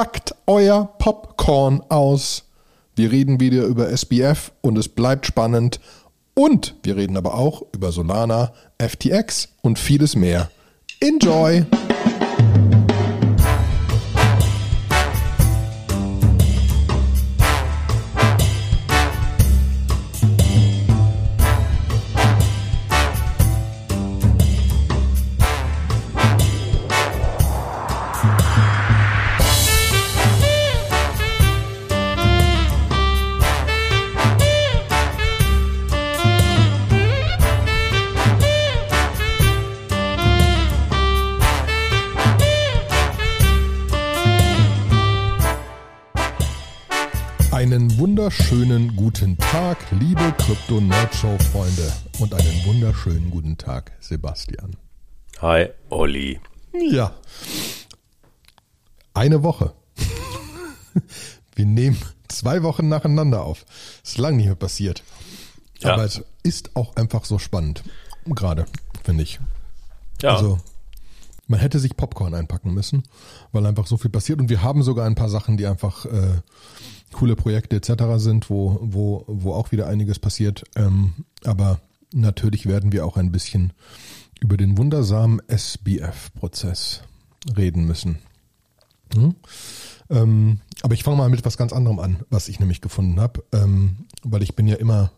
Packt euer Popcorn aus. Wir reden wieder über SBF und es bleibt spannend. Und wir reden aber auch über Solana, FTX und vieles mehr. Enjoy! Freunde und einen wunderschönen guten Tag, Sebastian. Hi, Olli. Ja. Eine Woche. Wir nehmen zwei Wochen nacheinander auf. Ist lang nicht mehr passiert. Ja. Aber es ist auch einfach so spannend. Gerade, finde ich. Ja, Also, man hätte sich Popcorn einpacken müssen, weil einfach so viel passiert. Und wir haben sogar ein paar Sachen, die einfach äh, coole Projekte etc. sind, wo, wo, wo auch wieder einiges passiert. Ähm, aber natürlich werden wir auch ein bisschen über den wundersamen SBF-Prozess reden müssen. Hm? Ähm, aber ich fange mal mit was ganz anderem an, was ich nämlich gefunden habe, ähm, weil ich bin ja immer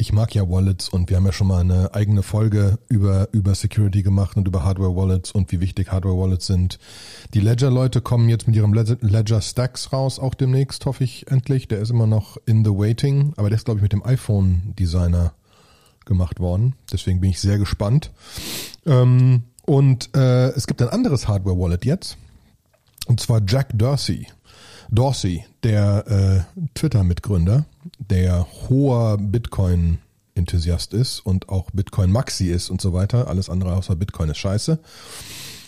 ich mag ja Wallets und wir haben ja schon mal eine eigene Folge über, über Security gemacht und über Hardware-Wallets und wie wichtig Hardware-Wallets sind. Die Ledger-Leute kommen jetzt mit ihrem Ledger Ledger Stacks raus, auch demnächst, hoffe ich endlich. Der ist immer noch in the waiting, aber der ist, glaube ich, mit dem iPhone-Designer gemacht worden. Deswegen bin ich sehr gespannt. Ähm, und äh, es gibt ein anderes Hardware-Wallet jetzt, und zwar Jack Dorsey. Dorsey, der äh, Twitter-Mitgründer, der hoher Bitcoin-Enthusiast ist und auch Bitcoin-Maxi ist und so weiter, alles andere außer Bitcoin ist scheiße,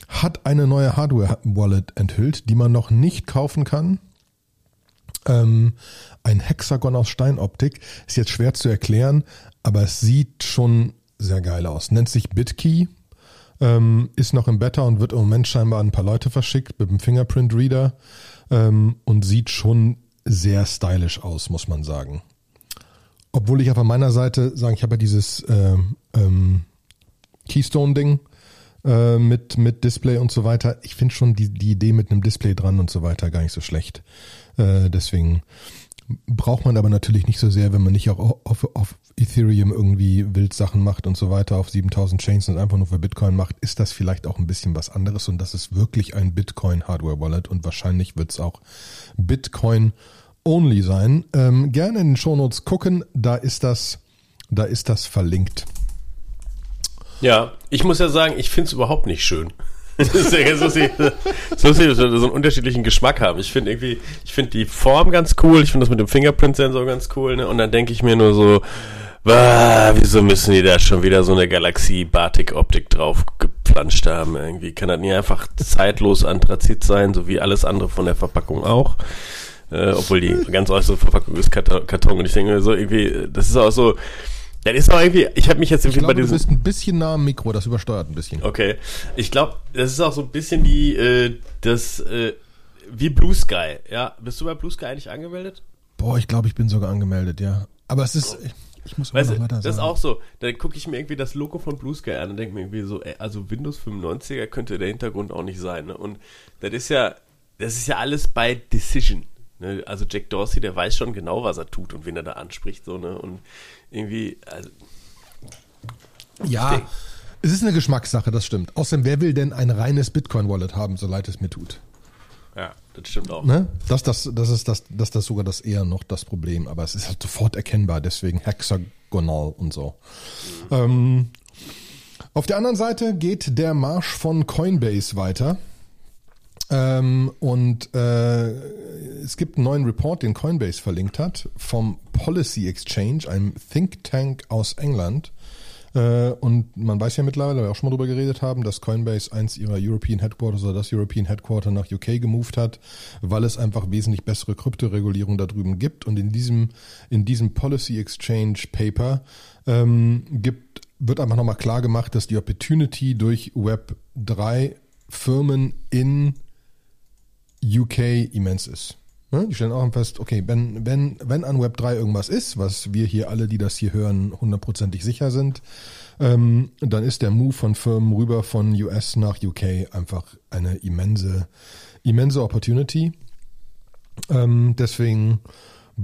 hat eine neue Hardware-Wallet enthüllt, die man noch nicht kaufen kann. Ähm, ein Hexagon aus Steinoptik. Ist jetzt schwer zu erklären, aber es sieht schon sehr geil aus. Nennt sich BitKey, ähm, ist noch im Beta und wird im Moment scheinbar an ein paar Leute verschickt mit dem Fingerprint Reader ähm, und sieht schon sehr stylisch aus, muss man sagen. Obwohl ich auf meiner Seite sagen, ich habe ja dieses ähm, ähm, Keystone-Ding äh, mit, mit Display und so weiter. Ich finde schon die, die Idee mit einem Display dran und so weiter gar nicht so schlecht. Äh, deswegen braucht man aber natürlich nicht so sehr, wenn man nicht auch auf, auf Ethereum irgendwie Wildsachen macht und so weiter, auf 7000 Chains und einfach nur für Bitcoin macht, ist das vielleicht auch ein bisschen was anderes und das ist wirklich ein Bitcoin Hardware Wallet und wahrscheinlich wird es auch Bitcoin only sein. Ähm, gerne in den Shownotes gucken, da ist das, da ist das verlinkt. ja, ich muss ja sagen, ich finde es überhaupt nicht schön. Ja so lustig, dass wir so einen unterschiedlichen Geschmack haben. Ich finde irgendwie, ich finde die Form ganz cool, ich finde das mit dem Fingerprint-Sensor ganz cool, ne? Und dann denke ich mir nur so, "Wah, wieso müssen die da schon wieder so eine Galaxie-Batik-Optik drauf geplanscht haben? Irgendwie kann das nie einfach zeitlos Anthrazit sein, so wie alles andere von der Verpackung auch. Äh, obwohl die ganz äußere Verpackung ist Karton. Und ich denke mir so irgendwie, das ist auch so, das ist auch irgendwie, ich habe mich jetzt Ich irgendwie bei glaube, du diesem... bist ein bisschen nah am Mikro, das übersteuert ein bisschen. Okay, ich glaube, das ist auch so ein bisschen die, äh, das, äh, wie Blue Sky. Ja, bist du bei Blue Sky eigentlich angemeldet? Boah, ich glaube, ich bin sogar angemeldet, ja. Aber es ist, ich muss immer Weißt noch du, weiter das ist sagen. auch so. Da gucke ich mir irgendwie das Logo von Blue Sky an und denke mir irgendwie so, ey, also Windows 95er könnte der Hintergrund auch nicht sein. Ne? Und das ist ja, das ist ja alles bei Decision. Ne? Also Jack Dorsey, der weiß schon genau, was er tut und wen er da anspricht. So, ne? Und irgendwie, also, Ja, es ist eine Geschmackssache, das stimmt. Außerdem, wer will denn ein reines Bitcoin-Wallet haben, so leid es mir tut? ja, das stimmt auch. Ne? Das, das, das ist das, das, das sogar das eher noch das Problem, aber es ist halt sofort erkennbar, deswegen hexagonal und so. Ähm, auf der anderen Seite geht der Marsch von Coinbase weiter. Ähm, und äh, es gibt einen neuen Report, den Coinbase verlinkt hat, vom Policy Exchange, einem Think Tank aus England. Äh, und man weiß ja mittlerweile, weil wir auch schon mal drüber geredet haben, dass Coinbase eins ihrer European Headquarters oder das European Headquarter nach UK gemoved hat, weil es einfach wesentlich bessere Kryptoregulierung da drüben gibt. Und in diesem, in diesem Policy Exchange Paper ähm, gibt, wird einfach nochmal klar gemacht, dass die Opportunity durch Web 3 Firmen in UK immens ist. Ne? Die stellen auch fest, okay, wenn, wenn, wenn an Web 3 irgendwas ist, was wir hier alle, die das hier hören, hundertprozentig sicher sind, ähm, dann ist der Move von Firmen rüber von US nach UK einfach eine immense, immense Opportunity. Ähm, deswegen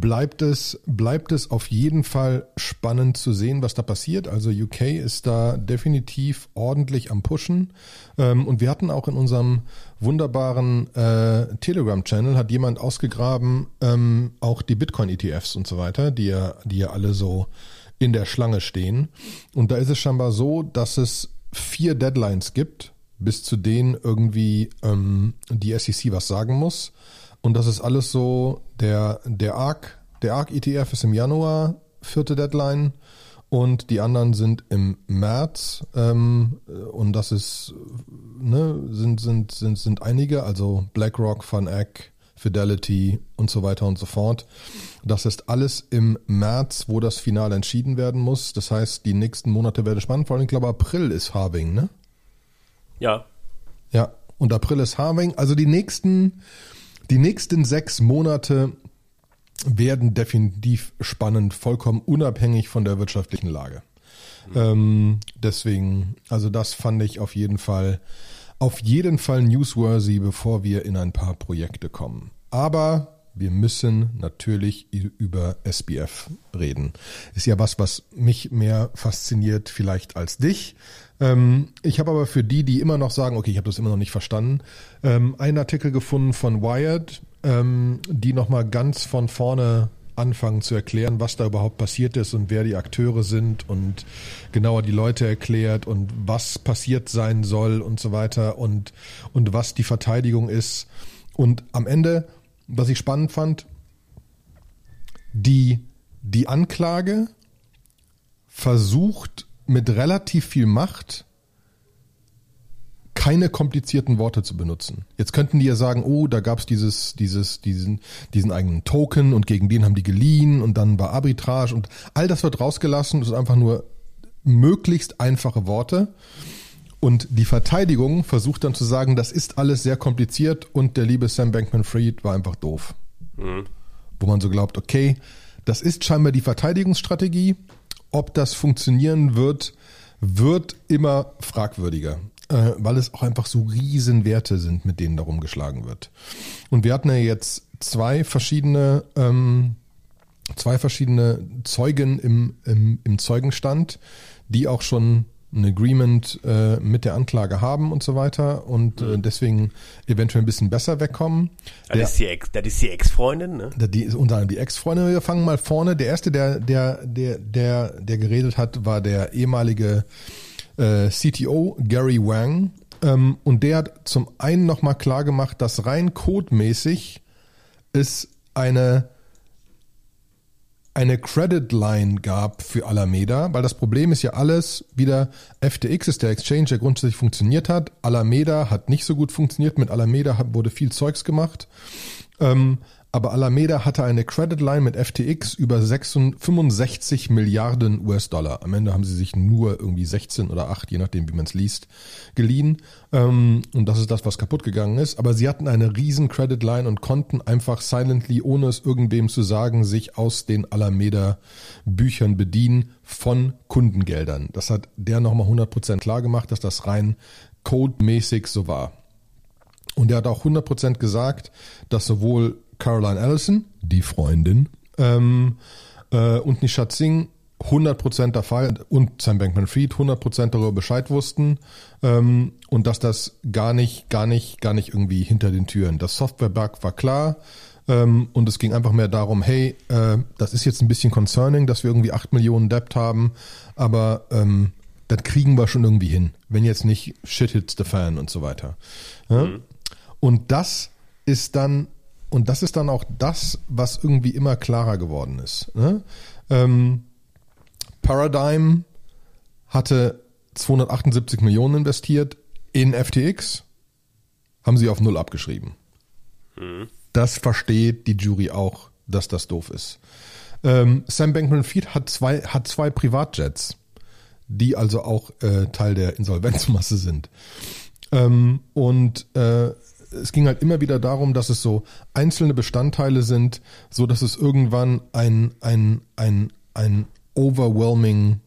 bleibt es, bleibt es auf jeden Fall spannend zu sehen, was da passiert. Also UK ist da definitiv ordentlich am Pushen. Ähm, und wir hatten auch in unserem wunderbaren äh, Telegram-Channel hat jemand ausgegraben, ähm, auch die Bitcoin-ETFs und so weiter, die ja, die ja alle so in der Schlange stehen. Und da ist es scheinbar so, dass es vier Deadlines gibt, bis zu denen irgendwie ähm, die SEC was sagen muss. Und das ist alles so, der, der ARC, der ARC ETF ist im Januar, vierte Deadline. Und die anderen sind im März. Ähm, und das ist, ne, sind, sind, sind, sind einige, also BlackRock, Eck, Fidelity und so weiter und so fort. Das ist alles im März, wo das Finale entschieden werden muss. Das heißt, die nächsten Monate werden spannend. Vor allem, ich glaube, April ist Harving, ne? Ja. Ja, und April ist Harving. Also die nächsten, die nächsten sechs Monate werden definitiv spannend, vollkommen unabhängig von der wirtschaftlichen Lage. Mhm. Ähm, deswegen, also das fand ich auf jeden Fall, auf jeden Fall newsworthy, bevor wir in ein paar Projekte kommen. Aber wir müssen natürlich über SBF reden. Ist ja was, was mich mehr fasziniert vielleicht als dich. Ähm, ich habe aber für die, die immer noch sagen, okay, ich habe das immer noch nicht verstanden, ähm, einen Artikel gefunden von Wired, ähm, die nochmal ganz von vorne anfangen zu erklären, was da überhaupt passiert ist und wer die Akteure sind und genauer die Leute erklärt und was passiert sein soll und so weiter und, und was die Verteidigung ist. Und am Ende, was ich spannend fand, die, die Anklage versucht mit relativ viel Macht keine komplizierten Worte zu benutzen. Jetzt könnten die ja sagen, oh, da gab's dieses, dieses, diesen, diesen eigenen Token und gegen den haben die geliehen und dann war Arbitrage und all das wird rausgelassen. Das ist einfach nur möglichst einfache Worte. Und die Verteidigung versucht dann zu sagen, das ist alles sehr kompliziert und der liebe Sam Bankman-Fried war einfach doof. Mhm. Wo man so glaubt, okay, das ist scheinbar die Verteidigungsstrategie. Ob das funktionieren wird, wird immer fragwürdiger äh, weil es auch einfach so Riesenwerte sind, mit denen darum geschlagen wird. Und wir hatten ja jetzt zwei verschiedene, ähm, zwei verschiedene Zeugen im, im, im Zeugenstand, die auch schon ein Agreement äh, mit der Anklage haben und so weiter und äh, mhm. deswegen eventuell ein bisschen besser wegkommen. Der, das ist die Ex, das ist die Ex-Freundin, ne? Die ist unter anderem die Ex-Freundin. Wir fangen mal vorne. Der erste, der, der, der, der, der geredet hat, war der ehemalige äh, CTO Gary Wang. Ähm, und der hat zum einen nochmal klar gemacht, dass rein codemäßig es eine eine Credit Line gab für Alameda, weil das Problem ist ja alles wieder, FTX ist der Exchange, der grundsätzlich funktioniert hat. Alameda hat nicht so gut funktioniert. Mit Alameda wurde viel Zeugs gemacht. Ähm, aber Alameda hatte eine Credit Line mit FTX über 65 Milliarden US-Dollar. Am Ende haben sie sich nur irgendwie 16 oder 8, je nachdem, wie man es liest, geliehen. Ähm, und das ist das, was kaputt gegangen ist. Aber sie hatten eine riesen Credit Line und konnten einfach silently, ohne es irgendwem zu sagen, sich aus den Alameda-Büchern bedienen von Kundengeldern. Das hat der nochmal 100% klar gemacht, dass das rein codemäßig so war. Und er hat auch 100% gesagt, dass sowohl Caroline Allison, die Freundin, ähm, äh, und Nishat Singh 100% der Fall und Sam Bankman-Fried 100% darüber Bescheid wussten ähm, und dass das gar nicht, gar nicht, gar nicht irgendwie hinter den Türen. Das Software-Bug war klar ähm, und es ging einfach mehr darum, hey, äh, das ist jetzt ein bisschen concerning, dass wir irgendwie 8 Millionen Debt haben, aber ähm, das kriegen wir schon irgendwie hin, wenn jetzt nicht shit hits the fan und so weiter. Ja? Mhm. Und das ist dann und das ist dann auch das, was irgendwie immer klarer geworden ist. Ne? Ähm, Paradigm hatte 278 Millionen investiert in FTX, haben sie auf Null abgeschrieben. Mhm. Das versteht die Jury auch, dass das doof ist. Ähm, Sam Bankman-Fried hat zwei, hat zwei Privatjets, die also auch äh, Teil der Insolvenzmasse sind. Ähm, und äh, es ging halt immer wieder darum, dass es so einzelne Bestandteile sind, so dass es irgendwann ein, ein, ein, ein overwhelming,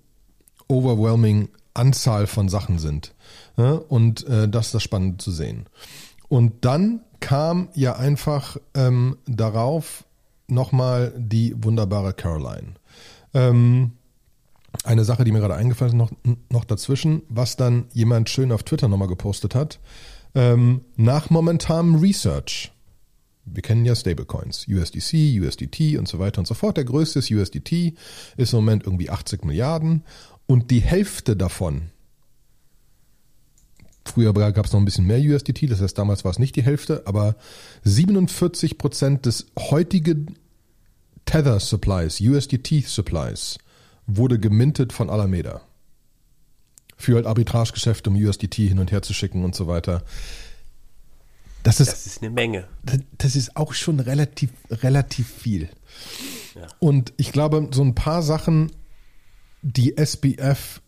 overwhelming Anzahl von Sachen sind. Ja, und äh, das ist das spannend zu sehen. Und dann kam ja einfach ähm, darauf nochmal die wunderbare Caroline. Ähm, eine Sache, die mir gerade eingefallen ist, noch, noch dazwischen, was dann jemand schön auf Twitter nochmal gepostet hat. Ähm, nach momentanem Research, wir kennen ja Stablecoins, USDC, USDT und so weiter und so fort. Der größte ist USDT, ist im Moment irgendwie 80 Milliarden und die Hälfte davon, früher gab es noch ein bisschen mehr USDT, das heißt damals war es nicht die Hälfte, aber 47 Prozent des heutigen Tether Supplies, USDT Supplies, wurde gemintet von Alameda. Für halt Arbitragegeschäfte, um USDT hin und her zu schicken und so weiter. Das ist, das ist eine Menge. Das ist auch schon relativ, relativ viel. Ja. Und ich glaube, so ein paar Sachen, die SBF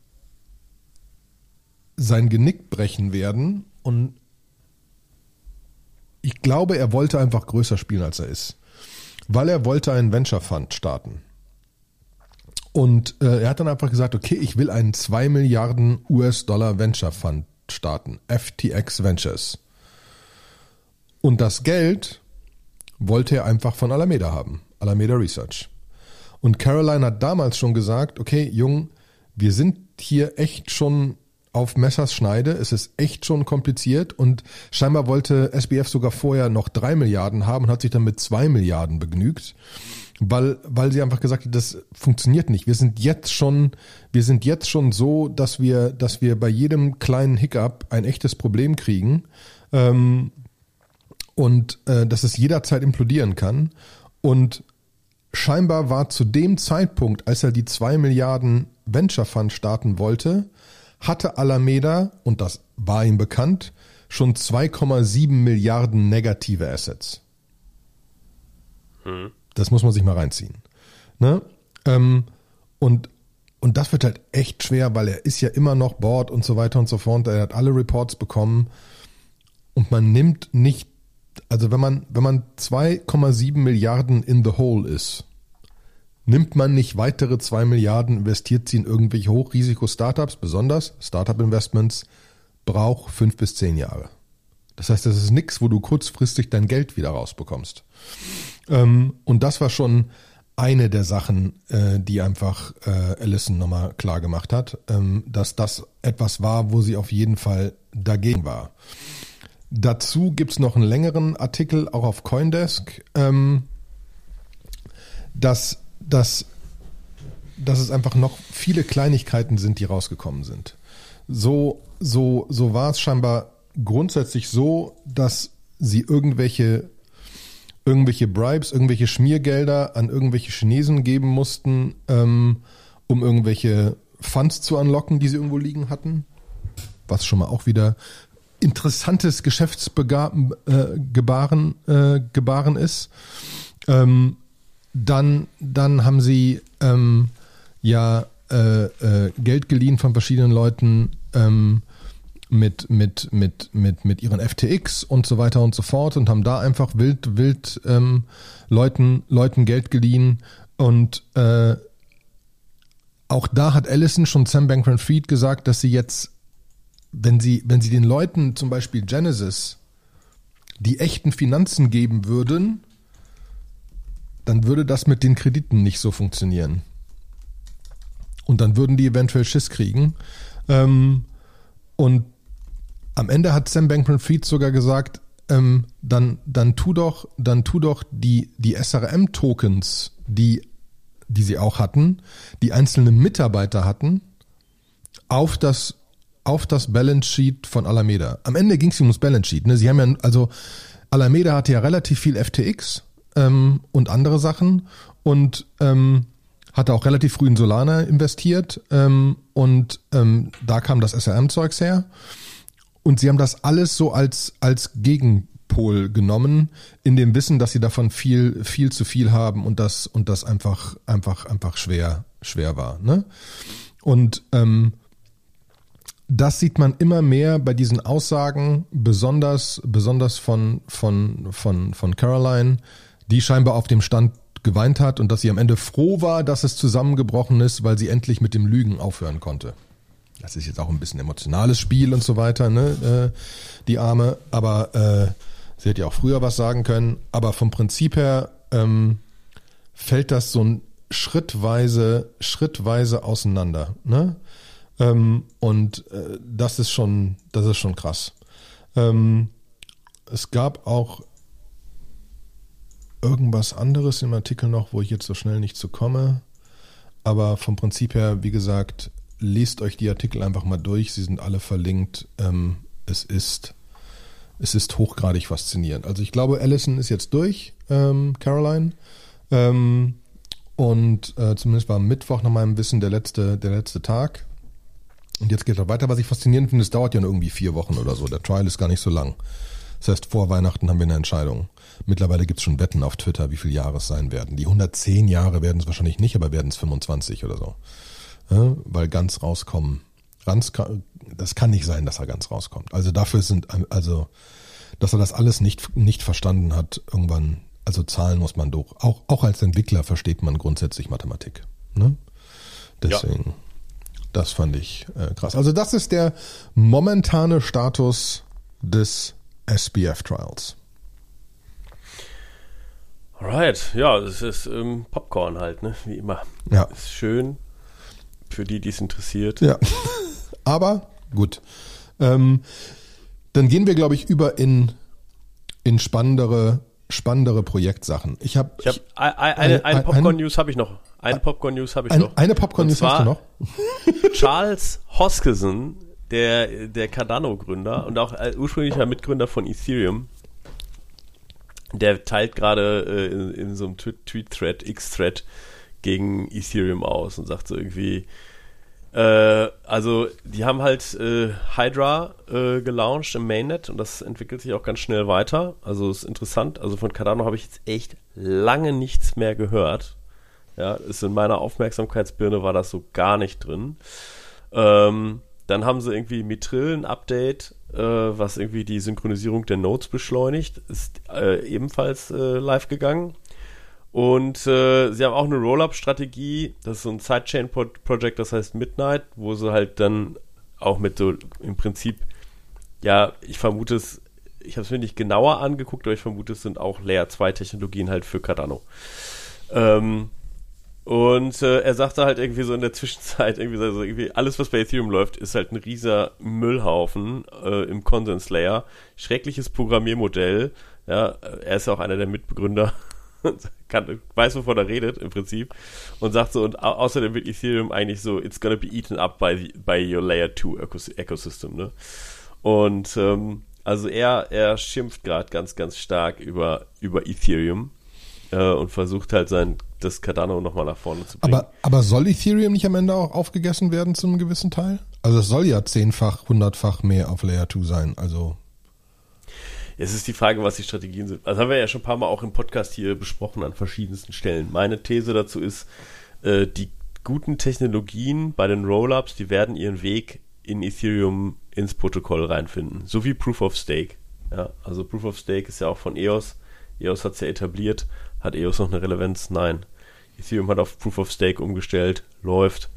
sein Genick brechen werden und ich glaube, er wollte einfach größer spielen, als er ist. Weil er wollte einen Venture Fund starten. Und äh, er hat dann einfach gesagt, okay, ich will einen 2 Milliarden US-Dollar Venture Fund starten, FTX Ventures. Und das Geld wollte er einfach von Alameda haben, Alameda Research. Und Caroline hat damals schon gesagt, okay, Jung, wir sind hier echt schon auf Messers Schneide, es ist echt schon kompliziert und scheinbar wollte SBF sogar vorher noch drei Milliarden haben und hat sich dann mit zwei Milliarden begnügt weil, weil sie einfach gesagt hat, das funktioniert nicht. Wir sind jetzt schon, wir sind jetzt schon so, dass wir, dass wir bei jedem kleinen Hiccup ein echtes Problem kriegen ähm, und äh, dass es jederzeit implodieren kann. Und scheinbar war zu dem Zeitpunkt, als er die zwei Milliarden Venture Fund starten wollte, hatte Alameda, und das war ihm bekannt, schon 2,7 Milliarden negative Assets. Hm. Das muss man sich mal reinziehen. Ne? Ähm, und, und das wird halt echt schwer, weil er ist ja immer noch Board und so weiter und so fort. Er hat alle Reports bekommen und man nimmt nicht, also wenn man, wenn man 2,7 Milliarden in the hole ist, nimmt man nicht weitere 2 Milliarden, investiert sie in irgendwelche Hochrisiko-Startups, besonders Startup-Investments, braucht fünf bis zehn Jahre. Das heißt, das ist nichts, wo du kurzfristig dein Geld wieder rausbekommst. Ähm, und das war schon eine der Sachen, äh, die einfach äh, Allison nochmal klar gemacht hat, ähm, dass das etwas war, wo sie auf jeden Fall dagegen war. Dazu gibt's noch einen längeren Artikel, auch auf Coindesk, ähm, dass, dass, dass es einfach noch viele Kleinigkeiten sind, die rausgekommen sind. So, so, so war es scheinbar grundsätzlich so, dass sie irgendwelche irgendwelche Bribes, irgendwelche Schmiergelder an irgendwelche Chinesen geben mussten, ähm, um irgendwelche Funds zu anlocken, die sie irgendwo liegen hatten. Was schon mal auch wieder interessantes Geschäftsgebaren äh, äh, Gebaren ist. Ähm, dann, dann haben sie ähm, ja äh, äh, Geld geliehen von verschiedenen Leuten, ähm, mit, mit, mit, mit, mit ihren FTX und so weiter und so fort und haben da einfach wild, wild ähm, Leuten, Leuten Geld geliehen. Und äh, auch da hat Allison schon Sam Bankman Fried gesagt, dass sie jetzt, wenn sie, wenn sie den Leuten zum Beispiel Genesis die echten Finanzen geben würden, dann würde das mit den Krediten nicht so funktionieren. Und dann würden die eventuell Schiss kriegen. Ähm, und am Ende hat Sam Bankman-Fried sogar gesagt, ähm, dann, dann tu doch, dann tu doch die, die SRM-Tokens, die, die sie auch hatten, die einzelne Mitarbeiter hatten, auf das, auf das Balance Sheet von Alameda. Am Ende ging es ums Balance Sheet. Ne? Sie haben ja, also Alameda hatte ja relativ viel FTX ähm, und andere Sachen und ähm, hatte auch relativ früh in Solana investiert ähm, und ähm, da kam das SRM-Zeugs her. Und sie haben das alles so als, als Gegenpol genommen, in dem Wissen, dass sie davon viel, viel zu viel haben und das, und das einfach, einfach, einfach schwer, schwer war. Ne? Und ähm, das sieht man immer mehr bei diesen Aussagen, besonders, besonders von, von, von, von Caroline, die scheinbar auf dem Stand geweint hat und dass sie am Ende froh war, dass es zusammengebrochen ist, weil sie endlich mit dem Lügen aufhören konnte. Das ist jetzt auch ein bisschen emotionales Spiel und so weiter, ne, äh, die Arme. Aber äh, sie hätte ja auch früher was sagen können. Aber vom Prinzip her ähm, fällt das so ein schrittweise, schrittweise auseinander. Ne? Ähm, und äh, das ist schon, das ist schon krass. Ähm, es gab auch irgendwas anderes im Artikel noch, wo ich jetzt so schnell nicht zu komme. Aber vom Prinzip her, wie gesagt, lest euch die Artikel einfach mal durch. Sie sind alle verlinkt. Ähm, es ist, es ist hochgradig faszinierend. Also ich glaube, Allison ist jetzt durch, ähm, Caroline. Ähm, und äh, zumindest war Mittwoch nach meinem Wissen der letzte, der letzte Tag. Und jetzt geht es weiter. Was ich faszinierend finde, es dauert ja nur irgendwie vier Wochen oder so. Der Trial ist gar nicht so lang. Das heißt, vor Weihnachten haben wir eine Entscheidung. Mittlerweile gibt es schon Wetten auf Twitter, wie viele Jahre es sein werden. Die 110 Jahre werden es wahrscheinlich nicht, aber werden es 25 oder so. Ja, weil ganz rauskommen. Ganz, das kann nicht sein, dass er ganz rauskommt. Also dafür sind, also, dass er das alles nicht, nicht verstanden hat, irgendwann, also Zahlen muss man durch. Auch, auch als Entwickler versteht man grundsätzlich Mathematik. Ne? Deswegen, ja. das fand ich äh, krass. Also das ist der momentane Status des SBF Trials. Alright, ja, das ist ähm, Popcorn halt, ne? Wie immer. Ja. Ist schön für die, die es interessiert. Ja. Aber gut. Ähm, dann gehen wir, glaube ich, über in, in spannendere, spannendere Projektsachen. Ich habe ich hab, eine, eine, eine Popcorn-News habe ich noch. Eine Popcorn-News habe ich noch. Eine Popcorn-News hast du noch? Charles Hoskison, der, der Cardano-Gründer und auch ursprünglicher Mitgründer von Ethereum, der teilt gerade äh, in, in, so einem Tweet-Thread, X-Thread, gegen Ethereum aus und sagt so irgendwie, äh, also die haben halt äh, Hydra äh, gelauncht im Mainnet und das entwickelt sich auch ganz schnell weiter. Also ist interessant. Also von Cardano habe ich jetzt echt lange nichts mehr gehört. Ja, ist in meiner Aufmerksamkeitsbirne war das so gar nicht drin. Ähm, dann haben sie irgendwie Mitril ein Update, äh, was irgendwie die Synchronisierung der Nodes beschleunigt, ist äh, ebenfalls äh, live gegangen. Und äh, sie haben auch eine Roll-Up-Strategie, das ist so ein Sidechain-Project, das heißt Midnight, wo sie halt dann auch mit so im Prinzip, ja, ich vermute es, ich habe es mir nicht genauer angeguckt, aber ich vermute, es sind auch Layer 2 Technologien halt für Cardano. Ähm, und äh, er sagte halt irgendwie so in der Zwischenzeit, irgendwie, so, also irgendwie alles, was bei Ethereum läuft, ist halt ein rieser Müllhaufen äh, im Konsens-Layer. Schreckliches Programmiermodell. Ja, er ist ja auch einer der Mitbegründer kann, weiß, wovon er redet im Prinzip und sagt so, und au außerdem wird Ethereum eigentlich so, it's gonna be eaten up by, the, by your Layer 2 Ecosystem, ne? Und ähm, also er, er schimpft gerade ganz, ganz stark über, über Ethereum äh, und versucht halt sein, das Cardano nochmal nach vorne zu bringen. Aber, aber soll Ethereum nicht am Ende auch aufgegessen werden zu einem gewissen Teil? Also es soll ja zehnfach, hundertfach mehr auf Layer 2 sein, also es ist die Frage, was die Strategien sind. Das haben wir ja schon ein paar Mal auch im Podcast hier besprochen an verschiedensten Stellen. Meine These dazu ist, äh, die guten Technologien bei den Rollups, die werden ihren Weg in Ethereum ins Protokoll reinfinden. So wie Proof of Stake. Ja, also Proof of Stake ist ja auch von EOS. EOS hat es ja etabliert. Hat EOS noch eine Relevanz? Nein. Ethereum hat auf Proof of Stake umgestellt, läuft.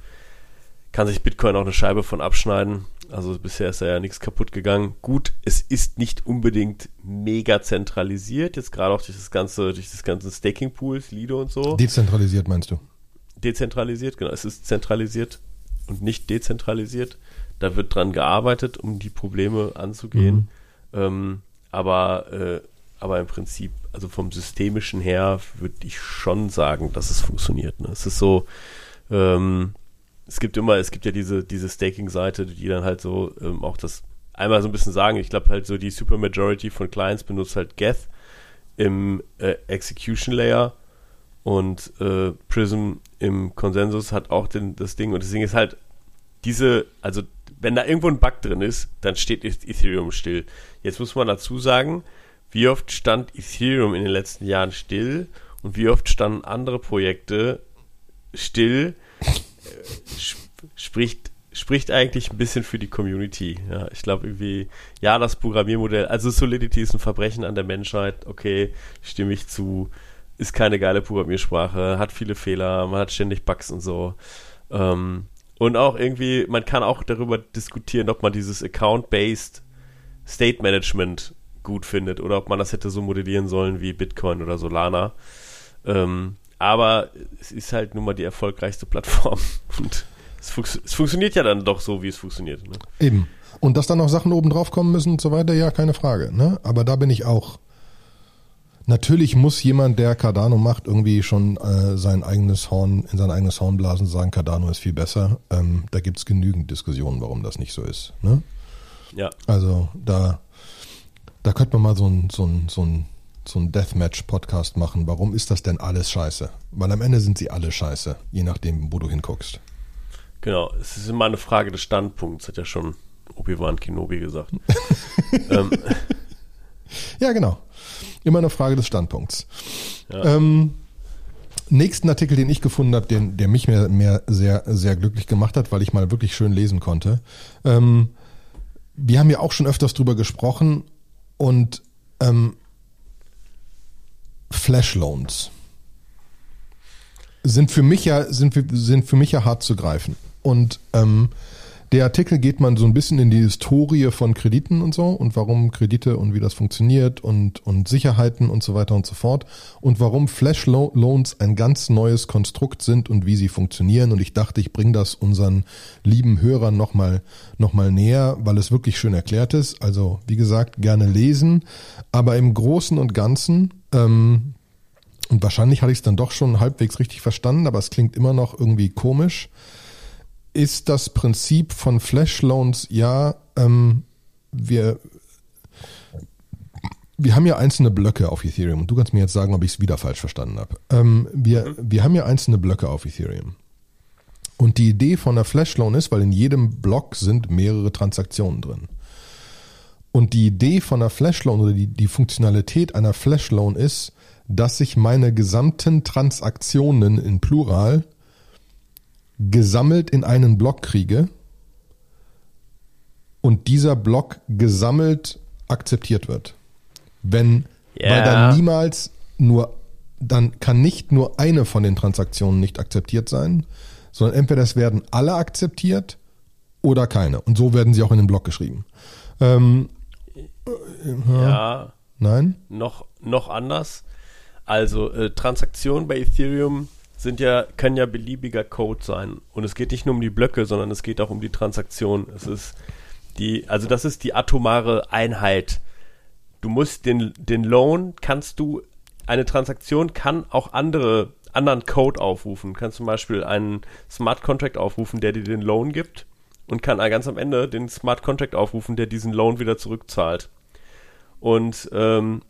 Kann sich Bitcoin auch eine Scheibe von abschneiden. Also bisher ist da ja nichts kaputt gegangen. Gut, es ist nicht unbedingt mega zentralisiert, jetzt gerade auch durch das ganze, durch das ganze Staking Pools, Lido und so. Dezentralisiert meinst du? Dezentralisiert, genau. Es ist zentralisiert und nicht dezentralisiert. Da wird dran gearbeitet, um die Probleme anzugehen. Mhm. Ähm, aber, äh, aber im Prinzip, also vom systemischen her, würde ich schon sagen, dass es funktioniert. Ne? Es ist so, ähm, es gibt immer, es gibt ja diese, diese Staking-Seite, die dann halt so ähm, auch das einmal so ein bisschen sagen. Ich glaube halt so die Supermajority von Clients benutzt halt Geth im äh, Execution Layer und äh, Prism im Konsensus hat auch den, das Ding und Ding ist halt diese, also wenn da irgendwo ein Bug drin ist, dann steht Ethereum still. Jetzt muss man dazu sagen, wie oft stand Ethereum in den letzten Jahren still und wie oft standen andere Projekte still, spricht, spricht eigentlich ein bisschen für die Community. Ja, ich glaube irgendwie, ja, das Programmiermodell, also Solidity ist ein Verbrechen an der Menschheit, okay, stimme ich zu, ist keine geile Programmiersprache, hat viele Fehler, man hat ständig Bugs und so. Ähm, und auch irgendwie, man kann auch darüber diskutieren, ob man dieses Account-Based State Management gut findet oder ob man das hätte so modellieren sollen wie Bitcoin oder Solana. Ähm, aber es ist halt nun mal die erfolgreichste Plattform und es, fun es funktioniert ja dann doch so, wie es funktioniert. Ne? Eben. Und dass dann noch Sachen oben drauf kommen müssen und so weiter, ja, keine Frage. Ne? Aber da bin ich auch. Natürlich muss jemand, der Cardano macht, irgendwie schon äh, sein eigenes Horn, in sein eigenes Horn blasen und sagen, Cardano ist viel besser. Ähm, da gibt es genügend Diskussionen, warum das nicht so ist. Ne? Ja. Also da, da könnte man mal so ein, so ein, so ein, so ein Deathmatch-Podcast machen. Warum ist das denn alles scheiße? Weil am Ende sind sie alle scheiße, je nachdem, wo du hinguckst. Genau, es ist immer eine Frage des Standpunkts, hat ja schon Obi-Wan Kenobi gesagt. ähm. Ja, genau. Immer eine Frage des Standpunkts. Ja. Ähm, nächsten Artikel, den ich gefunden habe, den, der mich mehr, mehr sehr, sehr glücklich gemacht hat, weil ich mal wirklich schön lesen konnte. Ähm, wir haben ja auch schon öfters drüber gesprochen und ähm, Flash Loans sind für mich ja sind für, sind für mich ja hart zu greifen. Und ähm, der Artikel geht man so ein bisschen in die Historie von Krediten und so und warum Kredite und wie das funktioniert und, und Sicherheiten und so weiter und so fort und warum Flash Loans ein ganz neues Konstrukt sind und wie sie funktionieren. Und ich dachte, ich bringe das unseren lieben Hörern nochmal noch mal näher, weil es wirklich schön erklärt ist. Also wie gesagt, gerne lesen. Aber im Großen und Ganzen, ähm, und wahrscheinlich hatte ich es dann doch schon halbwegs richtig verstanden, aber es klingt immer noch irgendwie komisch ist das Prinzip von Flash Loans ja, ähm, wir, wir haben ja einzelne Blöcke auf Ethereum. Du kannst mir jetzt sagen, ob ich es wieder falsch verstanden habe. Ähm, wir, mhm. wir haben ja einzelne Blöcke auf Ethereum. Und die Idee von einer Flash Loan ist, weil in jedem Block sind mehrere Transaktionen drin. Und die Idee von einer Flash Loan oder die, die Funktionalität einer Flash Loan ist, dass sich meine gesamten Transaktionen in Plural gesammelt in einen Block kriege und dieser Block gesammelt akzeptiert wird. Wenn, yeah. weil dann niemals nur, dann kann nicht nur eine von den Transaktionen nicht akzeptiert sein, sondern entweder es werden alle akzeptiert oder keine. Und so werden sie auch in den Block geschrieben. Ähm, äh, ja. Nein? Noch, noch anders. Also äh, Transaktionen bei Ethereum sind ja, kann ja beliebiger Code sein. Und es geht nicht nur um die Blöcke, sondern es geht auch um die Transaktion. Es ist die, also das ist die atomare Einheit. Du musst den, den Loan kannst du, eine Transaktion kann auch andere, anderen Code aufrufen. Du kannst zum Beispiel einen Smart Contract aufrufen, der dir den Loan gibt und kann ganz am Ende den Smart Contract aufrufen, der diesen Loan wieder zurückzahlt. Und ähm,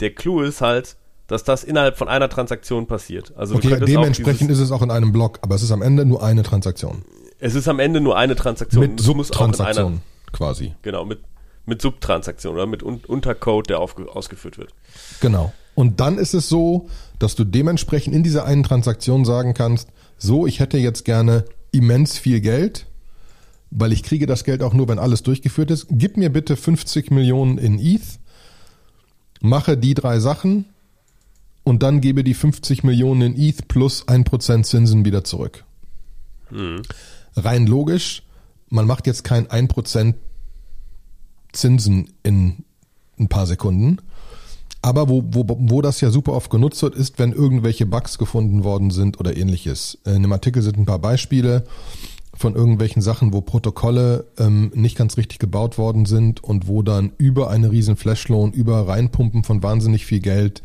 der Clou ist halt, dass das innerhalb von einer Transaktion passiert. Also okay, dementsprechend ist es auch in einem Block, aber es ist am Ende nur eine Transaktion. Es ist am Ende nur eine Transaktion. Mit Subtransaktion quasi. Genau, mit, mit Subtransaktion oder mit Un Untercode, der ausgeführt wird. Genau. Und dann ist es so, dass du dementsprechend in dieser einen Transaktion sagen kannst, so, ich hätte jetzt gerne immens viel Geld, weil ich kriege das Geld auch nur, wenn alles durchgeführt ist. Gib mir bitte 50 Millionen in ETH, mache die drei Sachen und dann gebe die 50 Millionen in ETH plus 1% Zinsen wieder zurück. Hm. Rein logisch, man macht jetzt kein 1% Zinsen in ein paar Sekunden. Aber wo, wo, wo das ja super oft genutzt wird, ist, wenn irgendwelche Bugs gefunden worden sind oder ähnliches. In dem Artikel sind ein paar Beispiele von irgendwelchen Sachen, wo Protokolle ähm, nicht ganz richtig gebaut worden sind und wo dann über eine riesen Flashloan, über Reinpumpen von wahnsinnig viel Geld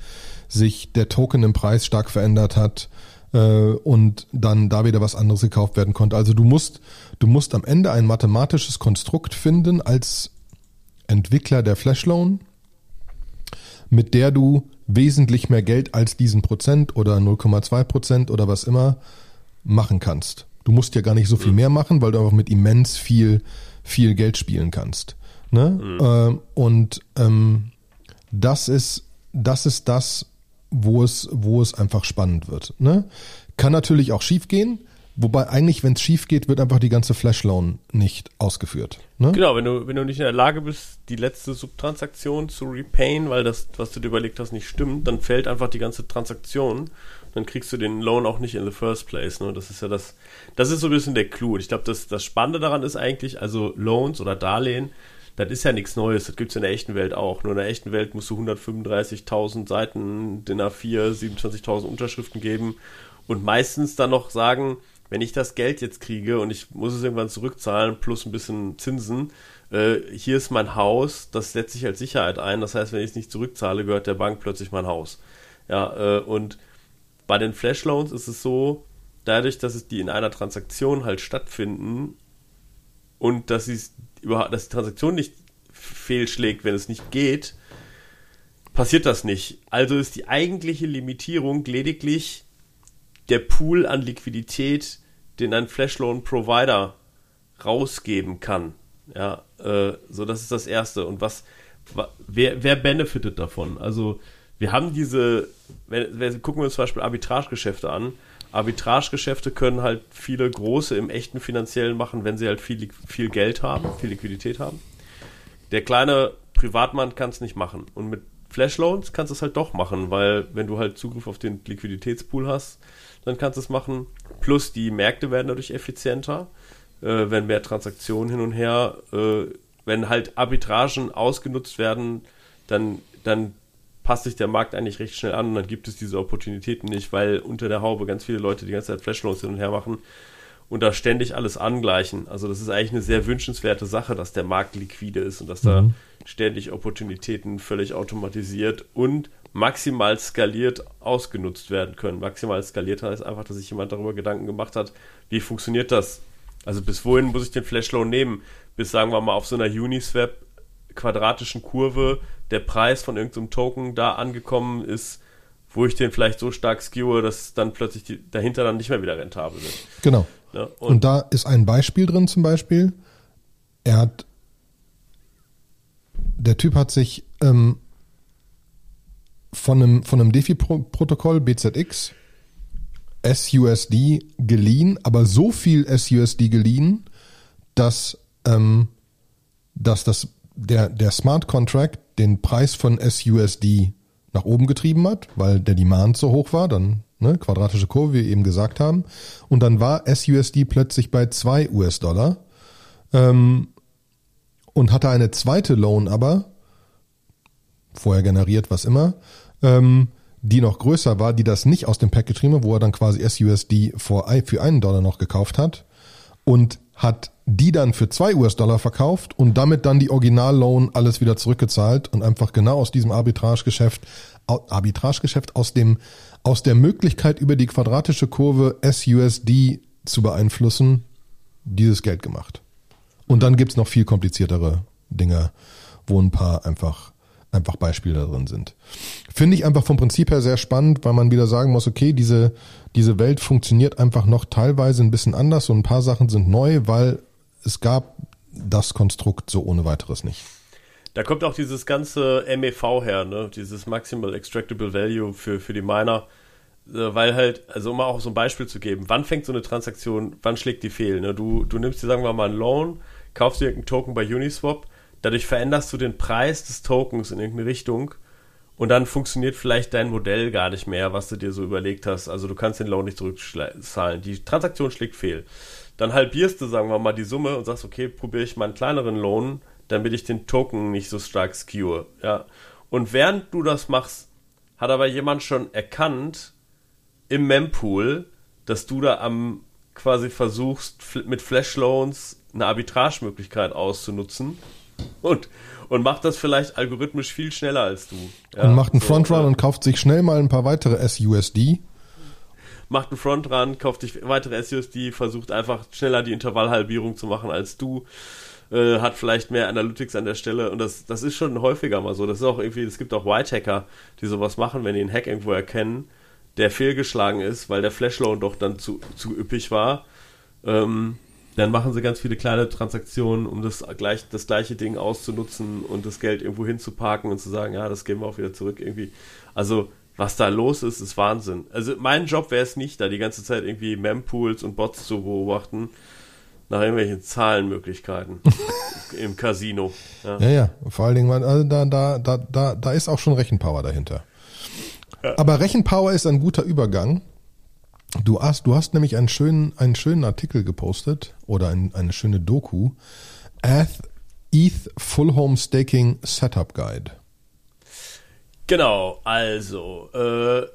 sich der Token im Preis stark verändert hat äh, und dann da wieder was anderes gekauft werden konnte. Also du musst, du musst am Ende ein mathematisches Konstrukt finden als Entwickler der Flashloan, mit der du wesentlich mehr Geld als diesen Prozent oder 0,2 Prozent oder was immer machen kannst. Du musst ja gar nicht so viel mhm. mehr machen, weil du einfach mit immens viel, viel Geld spielen kannst. Ne? Mhm. Ähm, und ähm, das ist, das ist das, wo es, wo es einfach spannend wird. Ne? Kann natürlich auch schief gehen, Wobei eigentlich, wenn es schief geht, wird einfach die ganze Flash-Loan nicht ausgeführt. Ne? Genau, wenn du, wenn du nicht in der Lage bist, die letzte Subtransaktion zu repayen, weil das, was du dir überlegt hast, nicht stimmt, dann fällt einfach die ganze Transaktion. Dann kriegst du den Loan auch nicht in the first place. Ne? Das ist ja das, das ist so ein bisschen der Clou. Und ich glaube, das, das Spannende daran ist eigentlich, also Loans oder Darlehen, das ist ja nichts Neues, das gibt es in der echten Welt auch. Nur in der echten Welt musst du 135.000 Seiten, DIN A4, 27.000 Unterschriften geben und meistens dann noch sagen, wenn ich das Geld jetzt kriege und ich muss es irgendwann zurückzahlen, plus ein bisschen Zinsen, äh, hier ist mein Haus, das setze ich als Sicherheit ein. Das heißt, wenn ich es nicht zurückzahle, gehört der Bank plötzlich mein Haus. Ja, äh, und bei den Flash Loans ist es so, dadurch, dass es die in einer Transaktion halt stattfinden und dass, dass die Transaktion nicht fehlschlägt, wenn es nicht geht, passiert das nicht. Also ist die eigentliche Limitierung lediglich der Pool an Liquidität, den ein Flashloan-Provider rausgeben kann. Ja, äh, so das ist das Erste. Und was, wer, wer benefitet davon? Also wir haben diese, wenn, wenn, gucken wir uns zum Beispiel Arbitragegeschäfte an. Arbitragegeschäfte können halt viele große im echten finanziellen machen, wenn sie halt viel, viel Geld haben, viel Liquidität haben. Der kleine Privatmann kann es nicht machen. Und mit Flashloans kannst du es halt doch machen, weil wenn du halt Zugriff auf den Liquiditätspool hast, dann kannst du es machen. Plus die Märkte werden dadurch effizienter, äh, wenn mehr Transaktionen hin und her, äh, wenn halt Arbitragen ausgenutzt werden, dann, dann passt sich der Markt eigentlich recht schnell an und dann gibt es diese Opportunitäten nicht, weil unter der Haube ganz viele Leute die ganze Zeit Flashloans hin und her machen und da ständig alles angleichen. Also das ist eigentlich eine sehr wünschenswerte Sache, dass der Markt liquide ist und dass mhm. da ständig Opportunitäten völlig automatisiert und maximal skaliert ausgenutzt werden können. Maximal skaliert heißt einfach, dass sich jemand darüber Gedanken gemacht hat, wie funktioniert das? Also bis wohin muss ich den Flashloan nehmen? Bis sagen wir mal auf so einer Uniswap quadratischen Kurve der Preis von irgendeinem Token da angekommen ist, wo ich den vielleicht so stark skewe, dass dann plötzlich die, dahinter dann nicht mehr wieder rentabel wird. Genau. Ja, und, und, da ist ein Beispiel drin zum Beispiel. Er hat, der Typ hat sich ähm, von einem, von einem DeFi-Protokoll BZX SUSD geliehen, aber so viel SUSD geliehen, dass, ähm, dass das, der, der Smart Contract den Preis von SUSD nach oben getrieben hat, weil der Demand so hoch war, dann ne, quadratische Kurve, wie wir eben gesagt haben. Und dann war SUSD plötzlich bei zwei US-Dollar ähm, und hatte eine zweite Loan aber, vorher generiert, was immer, ähm, die noch größer war, die das nicht aus dem Pack getrieben hat, wo er dann quasi SUSD für einen Dollar noch gekauft hat und hat die dann für zwei US-Dollar verkauft und damit dann die Original-Loan alles wieder zurückgezahlt und einfach genau aus diesem Arbitragegeschäft, Arbitragegeschäft aus dem, aus der Möglichkeit über die quadratische Kurve SUSD zu beeinflussen, dieses Geld gemacht. Und dann gibt's noch viel kompliziertere Dinge, wo ein paar einfach einfach Beispiele da drin sind. Finde ich einfach vom Prinzip her sehr spannend, weil man wieder sagen muss, okay, diese, diese Welt funktioniert einfach noch teilweise ein bisschen anders und ein paar Sachen sind neu, weil es gab das Konstrukt so ohne weiteres nicht. Da kommt auch dieses ganze MEV her, ne? dieses Maximal Extractable Value für, für die Miner, äh, weil halt, also um auch so ein Beispiel zu geben, wann fängt so eine Transaktion, wann schlägt die fehl? Ne? Du, du nimmst dir, sagen wir mal, einen Loan, kaufst dir irgendeinen Token bei Uniswap, Dadurch veränderst du den Preis des Tokens in irgendeine Richtung und dann funktioniert vielleicht dein Modell gar nicht mehr, was du dir so überlegt hast. Also du kannst den Loan nicht zurückzahlen. Die Transaktion schlägt fehl. Dann halbierst du, sagen wir mal, die Summe und sagst, okay, probiere ich mal einen kleineren Loan, damit ich den Token nicht so stark skewe. Ja. Und während du das machst, hat aber jemand schon erkannt im Mempool, dass du da am quasi versuchst, mit Flash Loans eine Arbitragemöglichkeit auszunutzen und, und macht das vielleicht algorithmisch viel schneller als du. Ja, und macht einen so, Frontrun ja. und kauft sich schnell mal ein paar weitere SUSD. Macht einen Frontrun, kauft sich weitere SUSD, versucht einfach schneller die Intervallhalbierung zu machen als du. Äh, hat vielleicht mehr Analytics an der Stelle und das, das ist schon häufiger mal so. Das ist auch irgendwie, es gibt auch White-Hacker, die sowas machen, wenn die einen Hack irgendwo erkennen, der fehlgeschlagen ist, weil der Flashloan doch dann zu, zu üppig war. Ähm, dann machen sie ganz viele kleine Transaktionen, um das, gleich, das gleiche Ding auszunutzen und das Geld irgendwo hinzuparken und zu sagen, ja, das geben wir auch wieder zurück irgendwie. Also was da los ist, ist Wahnsinn. Also mein Job wäre es nicht, da die ganze Zeit irgendwie Mempools und Bots zu beobachten nach irgendwelchen Zahlenmöglichkeiten im Casino. Ja. ja, ja, vor allen Dingen, also da, da, da, da, da ist auch schon Rechenpower dahinter. Ja. Aber Rechenpower ist ein guter Übergang. Du hast, du hast nämlich einen schönen, einen schönen Artikel gepostet oder ein, eine schöne Doku. ETH, Full Home Staking Setup Guide. Genau, also äh,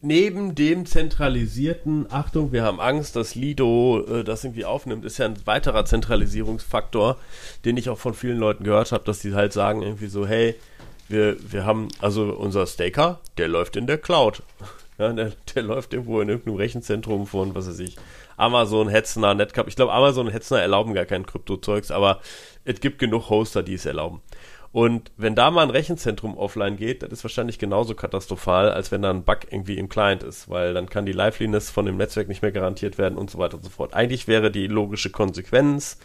neben dem zentralisierten, Achtung, wir haben Angst, dass Lido äh, das irgendwie aufnimmt, ist ja ein weiterer Zentralisierungsfaktor, den ich auch von vielen Leuten gehört habe, dass die halt sagen irgendwie so, hey, wir, wir haben, also unser Staker, der läuft in der Cloud. Ja, der, der läuft irgendwo in irgendeinem Rechenzentrum von, was weiß ich, Amazon, Hetzner, Netcap. Ich glaube, Amazon und Hetzner erlauben gar kein Kryptozeugs, aber es gibt genug Hoster, die es erlauben. Und wenn da mal ein Rechenzentrum offline geht, das ist wahrscheinlich genauso katastrophal, als wenn da ein Bug irgendwie im Client ist, weil dann kann die Liveliness von dem Netzwerk nicht mehr garantiert werden und so weiter und so fort. Eigentlich wäre die logische Konsequenz,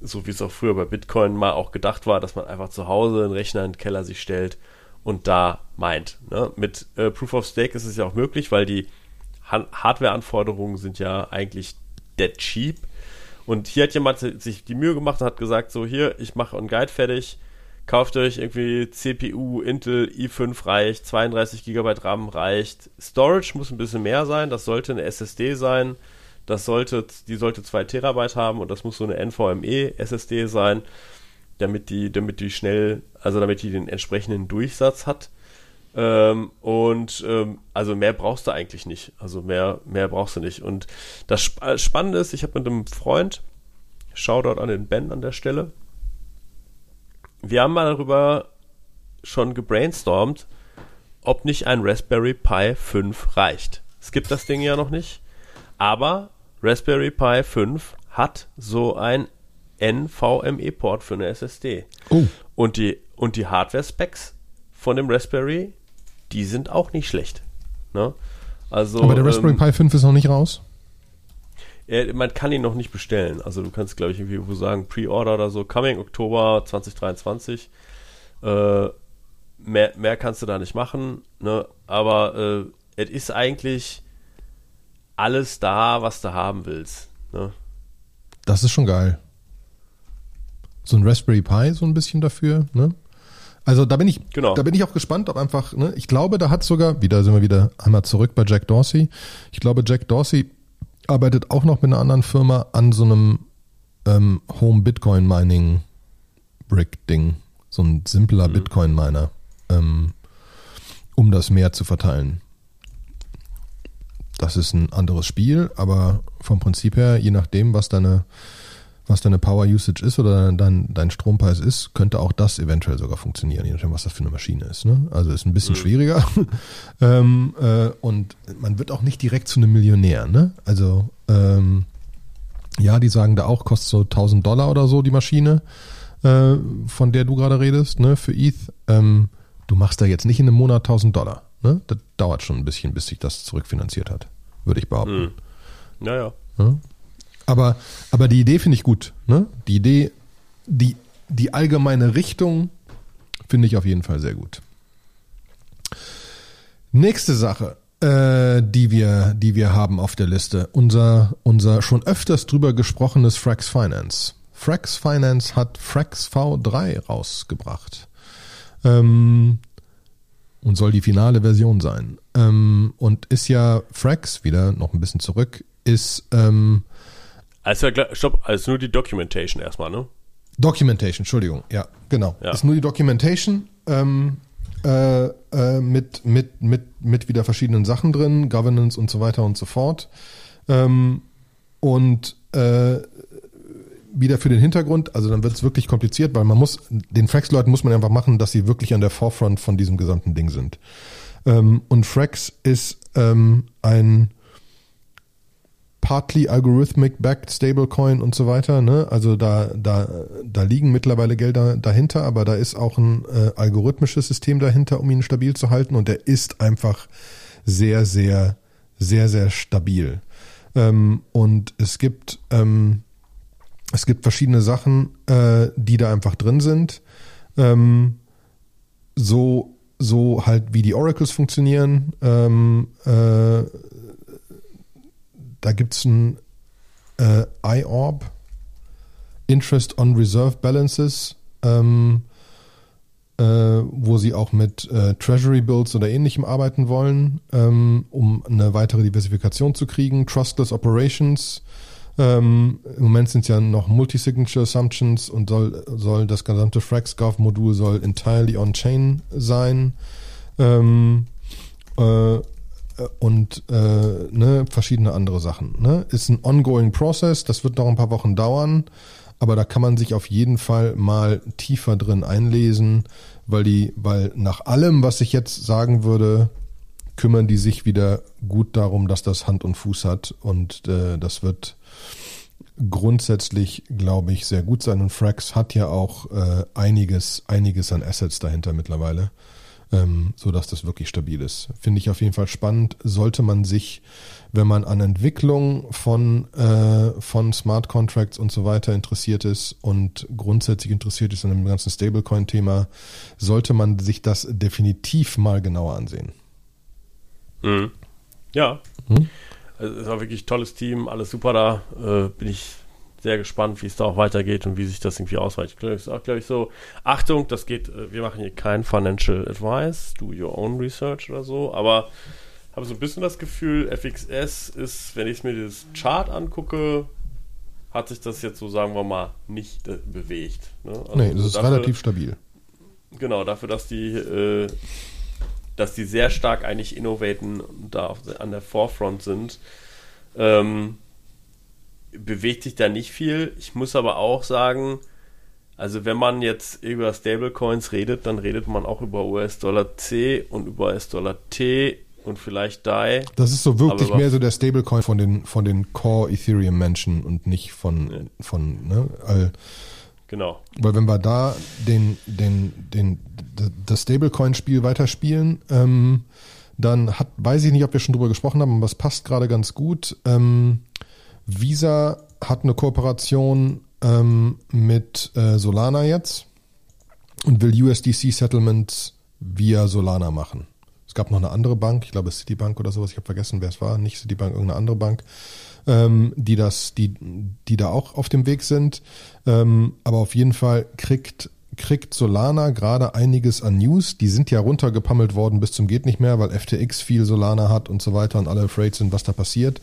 so wie es auch früher bei Bitcoin mal auch gedacht war, dass man einfach zu Hause einen Rechner in den Keller sich stellt und da meint. Ne? Mit äh, Proof of Stake ist es ja auch möglich, weil die Hardware-Anforderungen sind ja eigentlich dead cheap. Und hier hat jemand sich die Mühe gemacht und hat gesagt, so hier, ich mache einen Guide fertig, kauft euch irgendwie CPU, Intel i5 reicht, 32 GB RAM reicht. Storage muss ein bisschen mehr sein, das sollte eine SSD sein. Das sollte, die sollte 2 Terabyte haben und das muss so eine NVMe SSD sein, damit die, damit die schnell, also damit die den entsprechenden Durchsatz hat. Ähm, und ähm, also mehr brauchst du eigentlich nicht. Also mehr, mehr brauchst du nicht. Und das Spannende ist, ich habe mit einem Freund, Shoutout an den Ben an der Stelle, wir haben mal darüber schon gebrainstormt, ob nicht ein Raspberry Pi 5 reicht. Es gibt das Ding ja noch nicht, aber Raspberry Pi 5 hat so ein NVMe-Port für eine SSD. Oh. Und die, und die Hardware-Specs von dem Raspberry, die sind auch nicht schlecht. Ne? Also, aber der Raspberry ähm, Pi 5 ist noch nicht raus? Ja, man kann ihn noch nicht bestellen. Also du kannst, glaube ich, irgendwie sagen, Pre-Order oder so, Coming Oktober 2023. Äh, mehr, mehr kannst du da nicht machen, ne? Aber äh, es ist eigentlich alles da, was du haben willst. Ne? Das ist schon geil. So ein Raspberry Pi, so ein bisschen dafür, ne? Also da bin ich, genau. da bin ich auch gespannt, ob einfach, ne, ich glaube, da hat sogar, wieder sind wir wieder einmal zurück bei Jack Dorsey. Ich glaube, Jack Dorsey arbeitet auch noch mit einer anderen Firma an so einem ähm, Home Bitcoin Mining Brick Ding, so ein simpler mhm. Bitcoin Miner, ähm, um das mehr zu verteilen. Das ist ein anderes Spiel, aber vom Prinzip her, je nachdem, was deine was deine Power Usage ist oder dein, dein Strompreis ist, könnte auch das eventuell sogar funktionieren, je nachdem, was das für eine Maschine ist. Ne? Also ist ein bisschen mhm. schwieriger. ähm, äh, und man wird auch nicht direkt zu einem Millionär. Ne? Also ähm, ja, die sagen da auch, kostet so 1000 Dollar oder so die Maschine, äh, von der du gerade redest, ne, für ETH. Ähm, du machst da jetzt nicht in einem Monat 1000 Dollar. Ne? Das dauert schon ein bisschen, bis sich das zurückfinanziert hat, würde ich behaupten. Mhm. Naja. Ja? Aber, aber die Idee finde ich gut. Ne? Die Idee, die, die allgemeine Richtung finde ich auf jeden Fall sehr gut. Nächste Sache, äh, die, wir, die wir haben auf der Liste. Unser, unser schon öfters drüber gesprochenes Frax Finance. Frax Finance hat Frax V3 rausgebracht. Ähm, und soll die finale Version sein. Ähm, und ist ja Frax, wieder noch ein bisschen zurück, ist ähm, also, stopp, also nur die Documentation erstmal, ne? Documentation, Entschuldigung, ja, genau. Ja. Ist nur die Documentation ähm, äh, äh, mit, mit, mit, mit wieder verschiedenen Sachen drin, Governance und so weiter und so fort. Ähm, und äh, wieder für den Hintergrund, also dann wird es wirklich kompliziert, weil man muss, den Frax-Leuten muss man einfach machen, dass sie wirklich an der Forefront von diesem gesamten Ding sind. Ähm, und Frax ist ähm, ein partly algorithmic backed Stablecoin und so weiter. Ne? Also da, da, da liegen mittlerweile Gelder dahinter, aber da ist auch ein äh, algorithmisches System dahinter, um ihn stabil zu halten. Und der ist einfach sehr, sehr, sehr, sehr stabil. Ähm, und es gibt, ähm, es gibt verschiedene Sachen, äh, die da einfach drin sind. Ähm, so so halt wie die Oracles funktionieren. Ähm, äh, da gibt es ein äh, IORB, Interest on Reserve Balances, ähm, äh, wo sie auch mit äh, Treasury Bills oder ähnlichem arbeiten wollen, ähm, um eine weitere Diversifikation zu kriegen. Trustless Operations. Ähm, Im Moment sind es ja noch Multi-Signature Assumptions und soll, soll das gesamte FraxGov-Modul soll entirely on-chain sein. Ähm, äh, und äh, ne, verschiedene andere Sachen. Ne? Ist ein ongoing process, das wird noch ein paar Wochen dauern, aber da kann man sich auf jeden Fall mal tiefer drin einlesen, weil die, weil nach allem, was ich jetzt sagen würde, kümmern die sich wieder gut darum, dass das Hand und Fuß hat und äh, das wird grundsätzlich, glaube ich, sehr gut sein. Und Frax hat ja auch äh, einiges, einiges an Assets dahinter mittlerweile ähm, so dass das wirklich stabil ist. Finde ich auf jeden Fall spannend. Sollte man sich, wenn man an Entwicklung von, äh, von Smart Contracts und so weiter interessiert ist und grundsätzlich interessiert ist an dem ganzen Stablecoin-Thema, sollte man sich das definitiv mal genauer ansehen. Mhm. Ja. Mhm. Also ist auch wirklich tolles Team, alles super da. Äh, bin ich sehr gespannt, wie es da auch weitergeht und wie sich das irgendwie ausweitet. Ich ist auch, glaube ich, so, Achtung, das geht, äh, wir machen hier kein Financial Advice, do your own research oder so, aber habe so ein bisschen das Gefühl, FXS ist, wenn ich mir das Chart angucke, hat sich das jetzt so, sagen wir mal, nicht äh, bewegt. Ne? Also nee, das ist dafür, relativ stabil. Genau, dafür, dass die, äh, dass die sehr stark eigentlich innovaten und da auf, an der Forefront sind. Ähm, bewegt sich da nicht viel. Ich muss aber auch sagen, also wenn man jetzt über Stablecoins redet, dann redet man auch über US-Dollar C und über US-Dollar T und vielleicht DAI. Das ist so wirklich mehr so der Stablecoin von den, von den Core Ethereum Menschen und nicht von, ja. von, ne, all, Genau. Weil wenn wir da den, den, den, das Stablecoin-Spiel weiterspielen, ähm, dann hat, weiß ich nicht, ob wir schon drüber gesprochen haben, aber es passt gerade ganz gut. Ähm, Visa hat eine Kooperation ähm, mit äh, Solana jetzt und will USDC Settlements via Solana machen. Es gab noch eine andere Bank, ich glaube Citibank oder sowas, ich habe vergessen, wer es war, nicht Citibank, irgendeine andere Bank, ähm, die das, die, die da auch auf dem Weg sind. Ähm, aber auf jeden Fall kriegt kriegt Solana gerade einiges an News. Die sind ja runtergepammelt worden bis zum geht nicht mehr, weil FTX viel Solana hat und so weiter und alle afraid sind, was da passiert.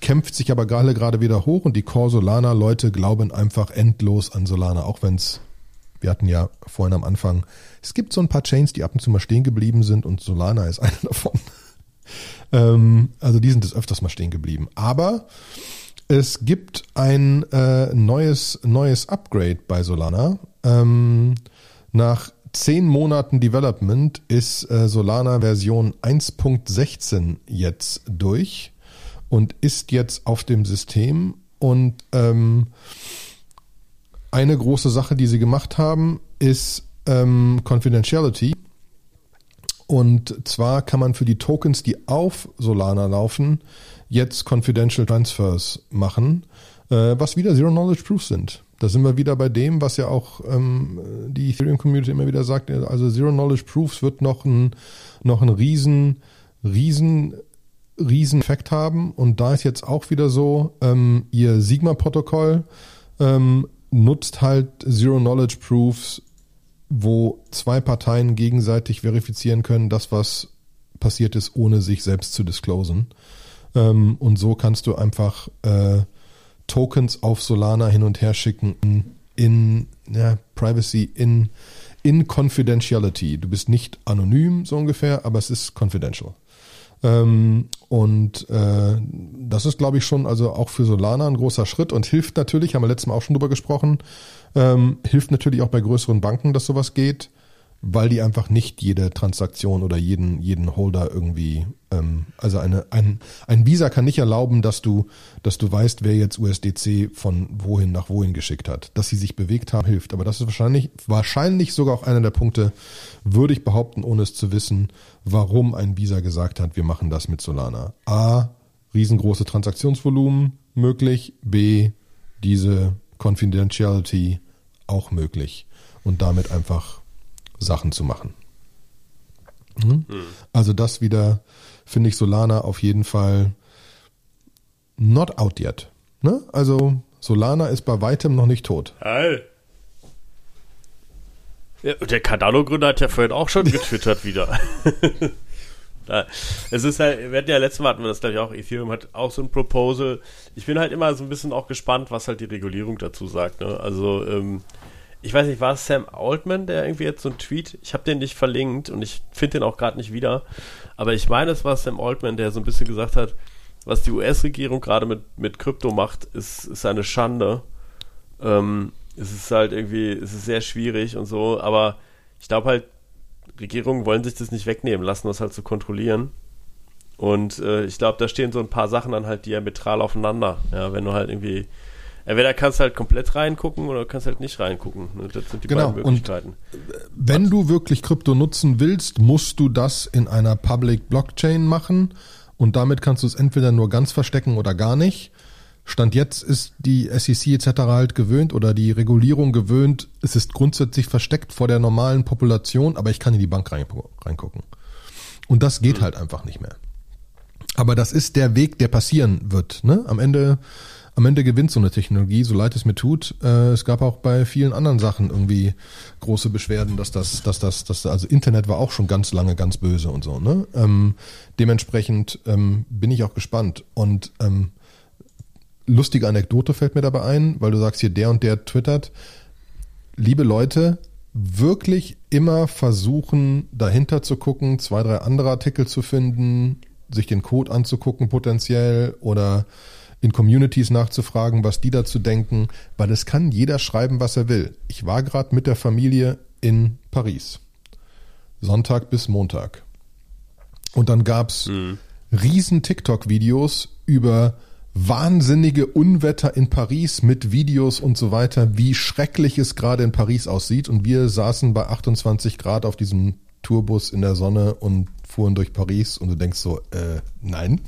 Kämpft sich aber gerade gerade wieder hoch und die Core Solana Leute glauben einfach endlos an Solana, auch wenn es wir hatten ja vorhin am Anfang, es gibt so ein paar Chains, die ab und zu mal stehen geblieben sind und Solana ist eine davon. ähm, also die sind des öfters mal stehen geblieben. Aber es gibt ein äh, neues, neues Upgrade bei Solana. Ähm, nach zehn Monaten Development ist äh, Solana Version 1.16 jetzt durch und ist jetzt auf dem System. Und ähm, eine große Sache, die sie gemacht haben, ist ähm, Confidentiality. Und zwar kann man für die Tokens, die auf Solana laufen, jetzt Confidential Transfers machen, äh, was wieder Zero Knowledge Proofs sind. Da sind wir wieder bei dem, was ja auch ähm, die Ethereum Community immer wieder sagt. Also Zero Knowledge Proofs wird noch ein, noch ein riesen, riesen, riesen Effekt haben. Und da ist jetzt auch wieder so, ähm, ihr Sigma-Protokoll ähm, nutzt halt Zero Knowledge Proofs, wo zwei Parteien gegenseitig verifizieren können, das, was passiert ist, ohne sich selbst zu disclosen. Ähm, und so kannst du einfach äh, Tokens auf Solana hin und her schicken in, ja, Privacy, in, in Confidentiality. Du bist nicht anonym, so ungefähr, aber es ist confidential. Ähm, und äh, das ist, glaube ich, schon also auch für Solana ein großer Schritt und hilft natürlich, haben wir letztes Mal auch schon drüber gesprochen, ähm, hilft natürlich auch bei größeren Banken, dass sowas geht weil die einfach nicht jede Transaktion oder jeden, jeden Holder irgendwie, ähm, also eine, ein, ein Visa kann nicht erlauben, dass du, dass du weißt, wer jetzt USDC von wohin nach wohin geschickt hat. Dass sie sich bewegt haben, hilft. Aber das ist wahrscheinlich, wahrscheinlich sogar auch einer der Punkte, würde ich behaupten, ohne es zu wissen, warum ein Visa gesagt hat, wir machen das mit Solana. A, riesengroße Transaktionsvolumen möglich. B, diese Confidentiality auch möglich. Und damit einfach Sachen zu machen. Mhm. Also das wieder finde ich Solana auf jeden Fall not out yet. Ne? Also Solana ist bei weitem noch nicht tot. Geil. Ja, der Cardano-Gründer hat ja vorhin auch schon getwittert wieder. es ist halt, wir hatten ja letztes Mal hatten wir das gleich auch, Ethereum hat auch so ein Proposal. Ich bin halt immer so ein bisschen auch gespannt, was halt die Regulierung dazu sagt. Ne? Also, ähm, ich weiß nicht, war es Sam Altman, der irgendwie jetzt so ein Tweet, ich habe den nicht verlinkt und ich finde den auch gerade nicht wieder, aber ich meine, es war Sam Altman, der so ein bisschen gesagt hat, was die US-Regierung gerade mit, mit Krypto macht, ist, ist eine Schande. Ähm, es ist halt irgendwie, es ist sehr schwierig und so, aber ich glaube halt, Regierungen wollen sich das nicht wegnehmen lassen, das halt zu kontrollieren. Und äh, ich glaube, da stehen so ein paar Sachen dann halt diametral aufeinander. Ja, wenn du halt irgendwie, entweder kannst du halt komplett reingucken oder kannst halt nicht reingucken. Das sind die genau. beiden Möglichkeiten. Und wenn Was? du wirklich Krypto nutzen willst, musst du das in einer Public Blockchain machen. Und damit kannst du es entweder nur ganz verstecken oder gar nicht. Stand jetzt ist die SEC etc. halt gewöhnt oder die Regulierung gewöhnt, es ist grundsätzlich versteckt vor der normalen Population, aber ich kann in die Bank reingucken. Und das geht mhm. halt einfach nicht mehr. Aber das ist der Weg, der passieren wird. Ne? Am Ende, am Ende gewinnt so eine Technologie, so leid es mir tut. Äh, es gab auch bei vielen anderen Sachen irgendwie große Beschwerden, dass das, dass das, dass also Internet war auch schon ganz lange ganz böse und so. Ne? Ähm, dementsprechend ähm, bin ich auch gespannt und ähm, lustige Anekdote fällt mir dabei ein, weil du sagst hier, der und der twittert. Liebe Leute, wirklich immer versuchen, dahinter zu gucken, zwei, drei andere Artikel zu finden, sich den Code anzugucken potenziell oder in Communities nachzufragen, was die dazu denken, weil es kann jeder schreiben, was er will. Ich war gerade mit der Familie in Paris. Sonntag bis Montag. Und dann gab's mhm. riesen TikTok-Videos über wahnsinnige Unwetter in Paris mit Videos und so weiter, wie schrecklich es gerade in Paris aussieht. Und wir saßen bei 28 Grad auf diesem Tourbus in der Sonne und fuhren durch Paris und du denkst so, äh, nein,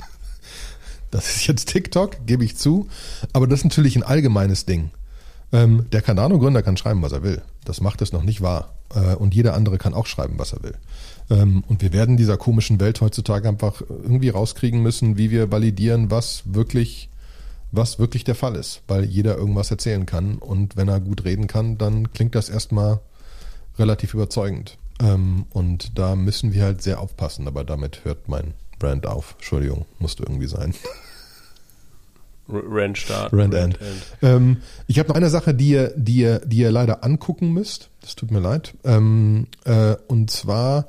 das ist jetzt TikTok, gebe ich zu. Aber das ist natürlich ein allgemeines Ding. Ähm, der Cardano-Gründer kann schreiben, was er will. Das macht es noch nicht wahr. Äh, und jeder andere kann auch schreiben, was er will. Ähm, und wir werden dieser komischen Welt heutzutage einfach irgendwie rauskriegen müssen, wie wir validieren, was wirklich, was wirklich der Fall ist, weil jeder irgendwas erzählen kann. Und wenn er gut reden kann, dann klingt das erstmal relativ überzeugend. Ähm, und da müssen wir halt sehr aufpassen, aber damit hört mein Brand auf. Entschuldigung, musste irgendwie sein. Rand Start. Rand End. End. Ähm, ich habe noch eine Sache, die ihr, die, ihr, die ihr leider angucken müsst. Das tut mir leid. Ähm, äh, und zwar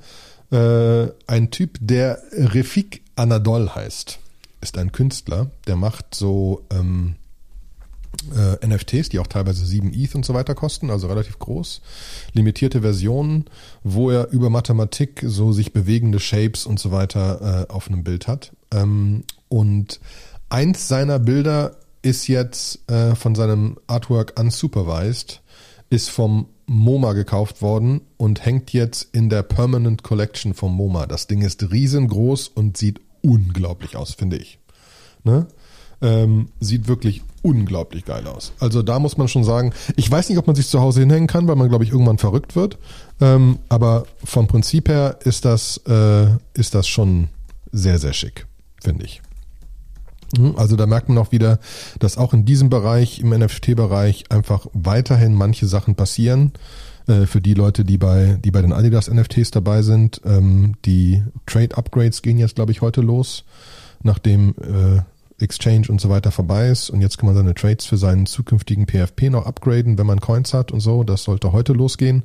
äh, ein Typ, der Refik Anadol heißt. Ist ein Künstler, der macht so ähm, äh, NFTs, die auch teilweise 7 ETH und so weiter kosten, also relativ groß. Limitierte Versionen, wo er über Mathematik so sich bewegende Shapes und so weiter äh, auf einem Bild hat. Ähm, und eins seiner Bilder ist jetzt äh, von seinem Artwork unsupervised, ist vom MoMA gekauft worden und hängt jetzt in der Permanent Collection vom MoMA. Das Ding ist riesengroß und sieht unglaublich aus, finde ich. Ne? Ähm, sieht wirklich unglaublich geil aus. Also da muss man schon sagen, ich weiß nicht, ob man sich zu Hause hinhängen kann, weil man, glaube ich, irgendwann verrückt wird. Ähm, aber vom Prinzip her ist das, äh, ist das schon sehr, sehr schick, finde ich. Mhm, also da merkt man auch wieder, dass auch in diesem Bereich, im NFT-Bereich, einfach weiterhin manche Sachen passieren. Äh, für die Leute, die bei, die bei den Adidas NFTs dabei sind, ähm, die Trade-Upgrades gehen jetzt, glaube ich, heute los, nachdem äh, Exchange und so weiter vorbei ist. Und jetzt kann man seine Trades für seinen zukünftigen PFP noch upgraden, wenn man Coins hat und so. Das sollte heute losgehen.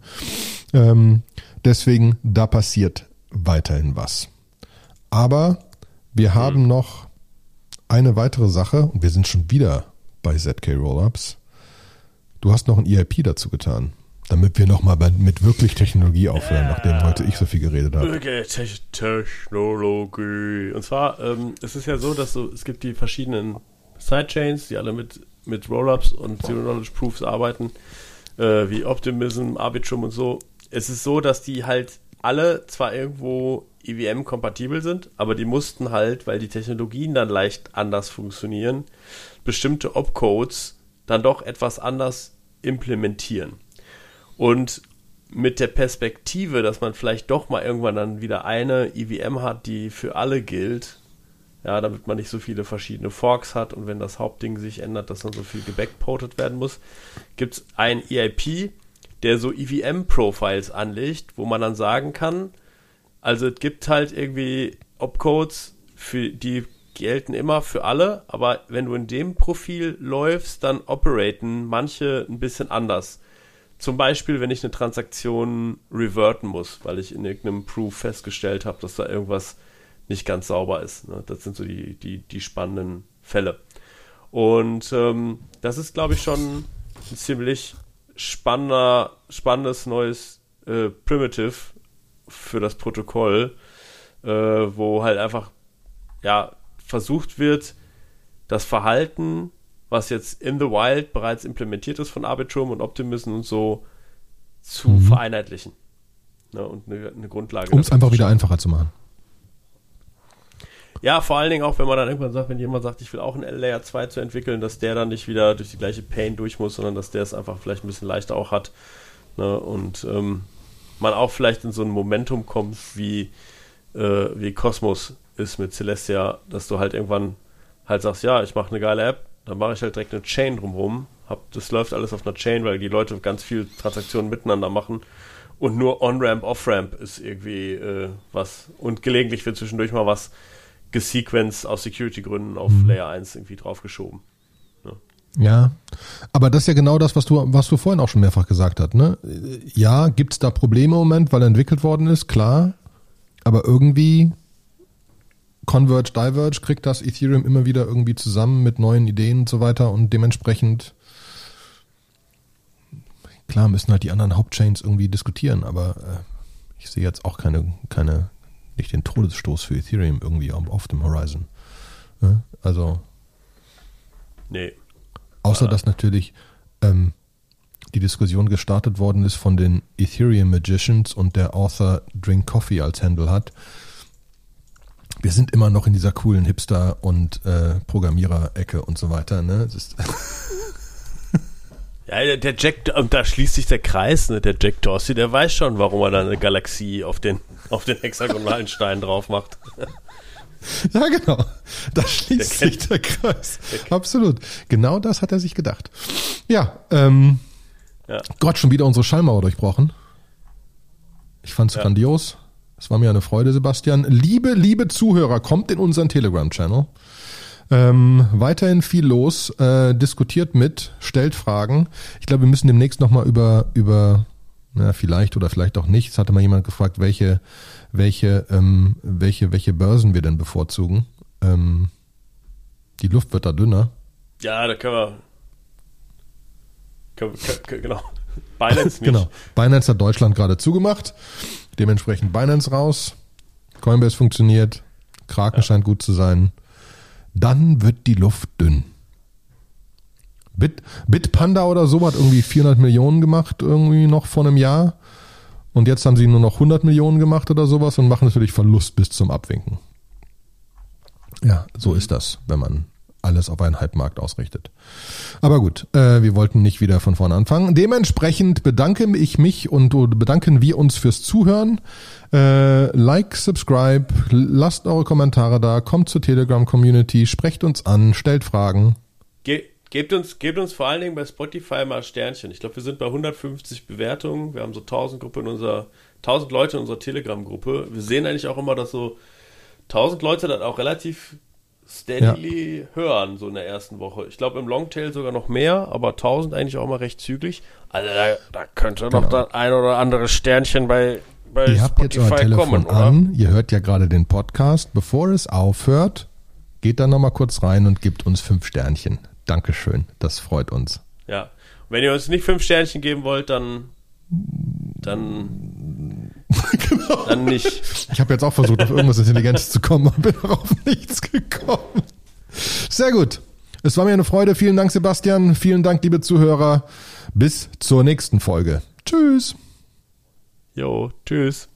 Ähm, deswegen, da passiert weiterhin was. Aber wir haben mhm. noch eine weitere Sache, und wir sind schon wieder bei ZK Rollups. Du hast noch ein EIP dazu getan, damit wir nochmal mit wirklich Technologie aufhören, ja. nachdem heute ich so viel geredet habe. Technologie. Und zwar, ähm, es ist ja so, dass so, es gibt die verschiedenen Sidechains, die alle mit, mit Rollups und Zero Knowledge Proofs arbeiten, äh, wie Optimism, Arbitrum und so. Es ist so, dass die halt alle zwar irgendwo EVM-kompatibel sind, aber die mussten halt, weil die Technologien dann leicht anders funktionieren, bestimmte Opcodes dann doch etwas anders implementieren. Und mit der Perspektive, dass man vielleicht doch mal irgendwann dann wieder eine EVM hat, die für alle gilt, ja, damit man nicht so viele verschiedene Forks hat und wenn das Hauptding sich ändert, dass dann so viel gebackportet werden muss, gibt es ein EIP, der so EVM-Profiles anlegt, wo man dann sagen kann, also es gibt halt irgendwie Opcodes, für die gelten immer für alle, aber wenn du in dem Profil läufst, dann operaten manche ein bisschen anders. Zum Beispiel, wenn ich eine Transaktion reverten muss, weil ich in irgendeinem Proof festgestellt habe, dass da irgendwas nicht ganz sauber ist. Ne? Das sind so die, die, die spannenden Fälle. Und ähm, das ist, glaube ich, schon ein ziemlich spannender, spannendes neues äh, Primitive für das Protokoll, äh, wo halt einfach ja versucht wird, das Verhalten, was jetzt in the Wild bereits implementiert ist von Arbitrum und Optimism und so, zu mhm. vereinheitlichen. Ne, und eine, eine Grundlage. Um es einfach wieder einfacher zu machen. Ja, vor allen Dingen auch, wenn man dann irgendwann sagt, wenn jemand sagt, ich will auch ein Layer 2 zu entwickeln, dass der dann nicht wieder durch die gleiche Pain durch muss, sondern dass der es einfach vielleicht ein bisschen leichter auch hat. Ne? Und ähm, man auch vielleicht in so ein Momentum kommt, wie, äh, wie Cosmos ist mit Celestia, dass du halt irgendwann halt sagst, ja, ich mache eine geile App, dann mache ich halt direkt eine Chain drumherum. Hab, das läuft alles auf einer Chain, weil die Leute ganz viel Transaktionen miteinander machen. Und nur On-Ramp, Off-Ramp ist irgendwie äh, was. Und gelegentlich wird zwischendurch mal was gesequenced aus Security-Gründen auf mhm. Layer 1 irgendwie draufgeschoben. Ne? Ja, aber das ist ja genau das, was du, was du vorhin auch schon mehrfach gesagt hast. Ne? Ja, gibt es da Probleme im Moment, weil er entwickelt worden ist, klar. Aber irgendwie Converge, Diverge kriegt das Ethereum immer wieder irgendwie zusammen mit neuen Ideen und so weiter und dementsprechend klar müssen halt die anderen Hauptchains irgendwie diskutieren, aber äh, ich sehe jetzt auch keine, keine, nicht den Todesstoß für Ethereum irgendwie auf dem Horizon. Ja, also. Nee. Außer dass natürlich ähm, die Diskussion gestartet worden ist von den Ethereum Magicians und der Author Drink Coffee als Handle hat. Wir sind immer noch in dieser coolen Hipster- und äh, Programmierer-Ecke und so weiter. Ne? ja, der Jack, und da schließt sich der Kreis, ne? Der Jack Dorsey, der weiß schon, warum er da eine Galaxie auf den auf den hexagonalen Stein drauf macht. Ja, genau. Da schließt der sich der Kreis. Der Absolut. Genau das hat er sich gedacht. Ja, ähm, ja. Gott, schon wieder unsere Schallmauer durchbrochen. Ich fand's ja. grandios. Es war mir eine Freude, Sebastian. Liebe, liebe Zuhörer, kommt in unseren Telegram-Channel. Ähm, weiterhin viel los, äh, diskutiert mit, stellt Fragen. Ich glaube, wir müssen demnächst nochmal über, über ja, vielleicht oder vielleicht auch nicht. Es hatte mal jemand gefragt, welche, welche, ähm, welche, welche Börsen wir denn bevorzugen. Ähm, die Luft wird da dünner. Ja, da können wir. Können, können, genau. Binance nicht. genau. Binance hat Deutschland gerade zugemacht. Dementsprechend Binance raus. Coinbase funktioniert. Kraken ja. scheint gut zu sein. Dann wird die Luft dünn. Bit, Bitpanda oder so hat irgendwie 400 Millionen gemacht, irgendwie noch vor einem Jahr. Und jetzt haben sie nur noch 100 Millionen gemacht oder sowas und machen natürlich Verlust bis zum Abwinken. Ja, so ist das, wenn man alles auf einen Halbmarkt ausrichtet. Aber gut, äh, wir wollten nicht wieder von vorne anfangen. Dementsprechend bedanke ich mich und bedanken wir uns fürs Zuhören. Äh, like, subscribe, lasst eure Kommentare da, kommt zur Telegram-Community, sprecht uns an, stellt Fragen. Ge Gebt uns, gebt uns vor allen Dingen bei Spotify mal Sternchen. Ich glaube, wir sind bei 150 Bewertungen. Wir haben so 1000 Gruppe in unserer, 1000 Leute in unserer Telegram-Gruppe. Wir sehen eigentlich auch immer, dass so 1000 Leute dann auch relativ steadily ja. hören, so in der ersten Woche. Ich glaube, im Longtail sogar noch mehr, aber 1000 eigentlich auch mal recht zügig. Also da, da könnte genau. noch das ein oder andere Sternchen bei, bei ihr habt Spotify jetzt euer Telefon kommen, an, ihr hört ja gerade den Podcast. Bevor es aufhört, geht da nochmal kurz rein und gibt uns fünf Sternchen. Dankeschön, das freut uns. Ja, wenn ihr uns nicht fünf Sternchen geben wollt, dann dann genau. dann nicht. Ich habe jetzt auch versucht, auf irgendwas Intelligentes zu kommen, aber bin auch auf nichts gekommen. Sehr gut. Es war mir eine Freude. Vielen Dank, Sebastian. Vielen Dank, liebe Zuhörer. Bis zur nächsten Folge. Tschüss. Jo, tschüss.